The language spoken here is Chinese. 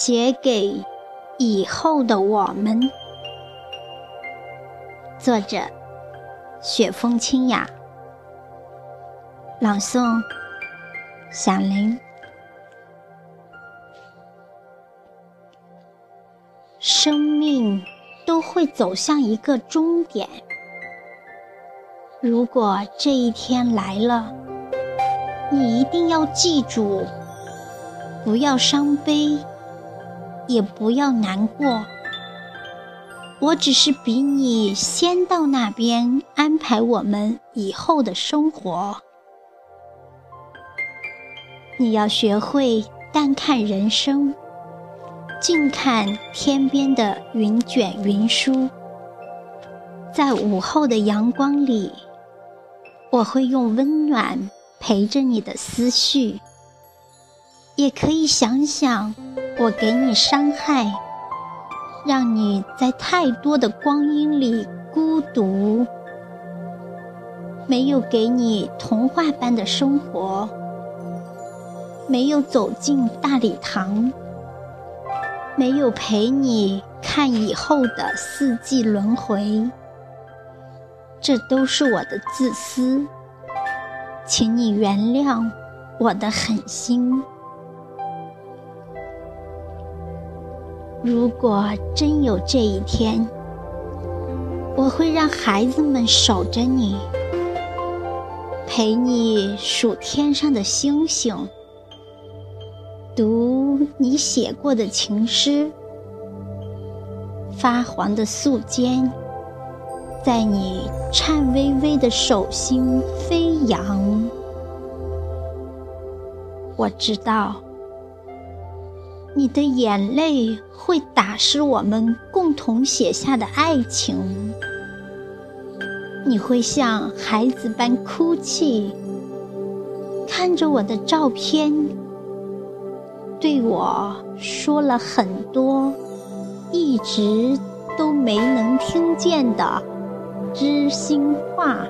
写给以后的我们。作者：雪风清雅。朗诵：响铃。生命都会走向一个终点。如果这一天来了，你一定要记住，不要伤悲，也不要难过。我只是比你先到那边安排我们以后的生活。你要学会淡看人生，静看天边的云卷云舒。在午后的阳光里，我会用温暖陪着你的思绪。也可以想想，我给你伤害。让你在太多的光阴里孤独，没有给你童话般的生活，没有走进大礼堂，没有陪你看以后的四季轮回，这都是我的自私，请你原谅我的狠心。如果真有这一天，我会让孩子们守着你，陪你数天上的星星，读你写过的情诗。发黄的素笺，在你颤巍巍的手心飞扬。我知道。你的眼泪会打湿我们共同写下的爱情，你会像孩子般哭泣，看着我的照片，对我说了很多一直都没能听见的知心话。